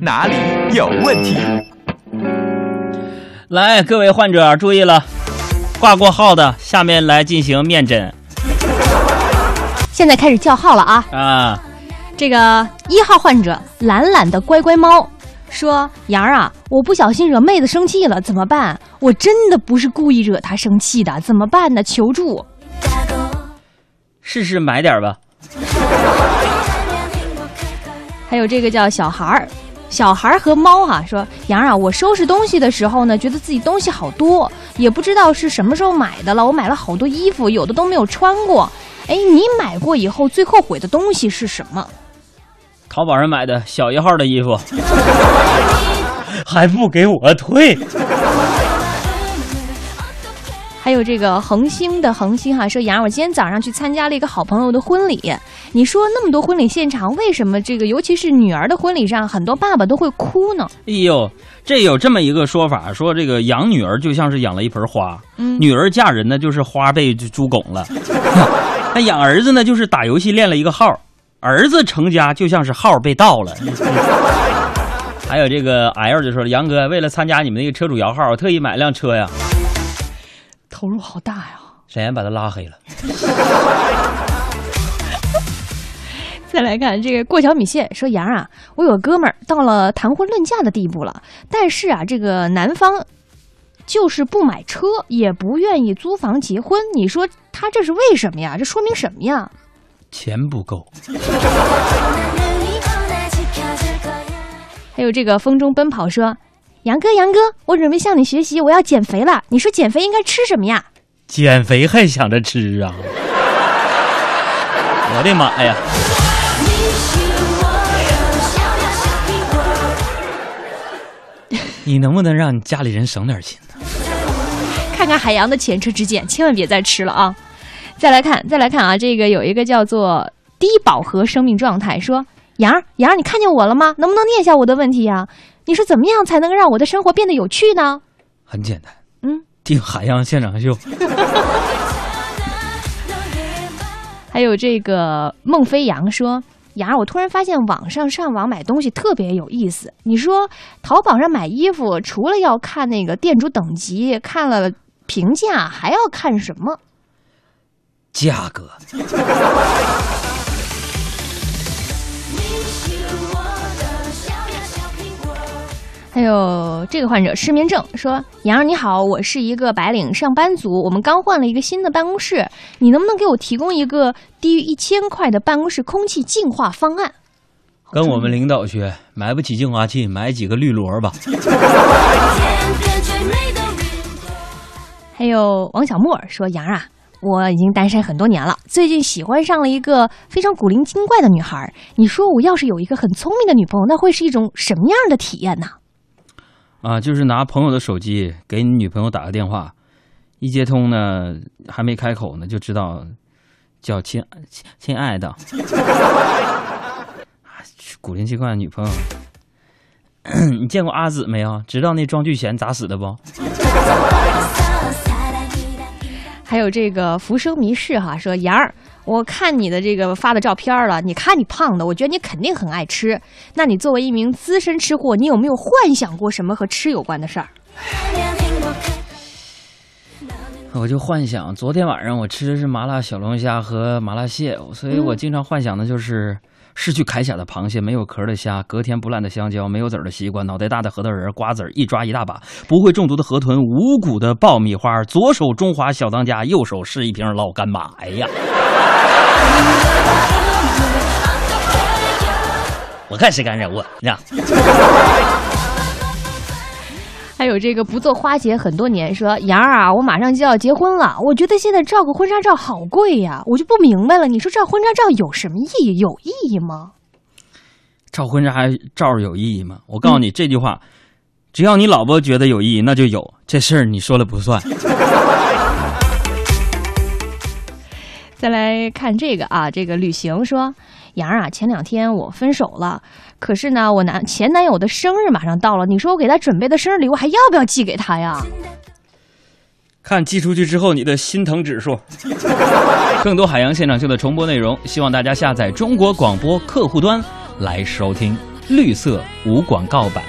哪里有问题？来，各位患者注意了，挂过号的，下面来进行面诊现在开始叫号了啊！啊。这个一号患者懒懒的乖乖猫说：“杨儿啊，我不小心惹妹子生气了，怎么办？我真的不是故意惹她生气的，怎么办呢？求助！”试试买点吧。还有这个叫小孩儿，小孩和猫哈、说：“杨啊，我收拾东西的时候呢，觉得自己东西好多，也不知道是什么时候买的了。我买了好多衣服，有的都没有穿过。哎，你买过以后最后悔的东西是什么？”淘宝上买的小一号的衣服，还不给我退。还有这个恒星的恒星哈说，杨，我今天早上去参加了一个好朋友的婚礼。你说那么多婚礼现场，为什么这个尤其是女儿的婚礼上，很多爸爸都会哭呢？哎呦，这有这么一个说法，说这个养女儿就像是养了一盆花，嗯女儿嫁人呢就是花被猪拱了，那养儿子呢就是打游戏练了一个号，儿子成家就像是号被盗了。还有这个 L 就说了，杨哥为了参加你们那个车主摇号，我特意买辆车呀，投入好大呀！沈岩把他拉黑了。再来看这个过桥米线说，杨啊，我有个哥们儿到了谈婚论嫁的地步了，但是啊，这个男方就是不买车，也不愿意租房结婚，你说他这是为什么呀？这说明什么呀？钱不够，还有这个风中奔跑说，杨哥杨哥，我准备向你学习，我要减肥了，你说减肥应该吃什么呀？减肥还想着吃啊！我的妈呀！你能不能让你家里人省点心呢？看看海洋的前车之鉴，千万别再吃了啊！再来看，再来看啊，这个有一个叫做低饱和生命状态，说杨儿杨儿，你看见我了吗？能不能念一下我的问题呀？你说怎么样才能让我的生活变得有趣呢？很简单，嗯，听海洋现场秀。还有这个孟飞扬说。雅儿，我突然发现网上上网买东西特别有意思。你说淘宝上买衣服，除了要看那个店主等级，看了评价，还要看什么？价格。还有这个患者失眠症说：“杨儿你好，我是一个白领上班族，我们刚换了一个新的办公室，你能不能给我提供一个低于一千块的办公室空气净化方案？”跟我们领导学，买不起净化器，买几个绿萝吧。还有王小沫说：“杨儿啊，我已经单身很多年了，最近喜欢上了一个非常古灵精怪的女孩。你说我要是有一个很聪明的女朋友，那会是一种什么样的体验呢？”啊，啊就是拿朋友的手机给你女朋友打个电话，一接通呢，还没开口呢，就知道叫亲亲亲爱的。古灵精怪的女朋友，你见过阿紫没有？知道那庄聚贤咋死的不？还有这个浮生迷事哈，说杨儿，我看你的这个发的照片了，你看你胖的，我觉得你肯定很爱吃。那你作为一名资深吃货，你有没有幻想过什么和吃有关的事儿？我就幻想昨天晚上我吃的是麻辣小龙虾和麻辣蟹，所以我经常幻想的就是失去铠甲的螃蟹，没有壳的虾，隔天不烂的香蕉，没有籽儿的西瓜，脑袋大的核桃仁，瓜子儿一抓一大把，不会中毒的河豚，无骨的爆米花，左手中华小当家，右手是一瓶老干妈。哎呀，我看谁敢惹我呀！还有这个不做花姐很多年，说杨儿啊，我马上就要结婚了，我觉得现在照个婚纱照好贵呀，我就不明白了，你说照婚纱照有什么意义？有意义吗？照婚纱照有意义吗？我告诉你、这句话，只要你老婆觉得有意义，那就有。这事儿你说了不算。再来看这个啊，这个旅行说，杨儿啊，前两天我分手了，可是呢，我男前男友的生日马上到了，你说我给他准备的生日礼物还要不要寄给他呀？看寄出去之后你的心疼指数。更多海洋现场秀的重播内容，希望大家下载中国广播客户端来收听。绿色无广告版。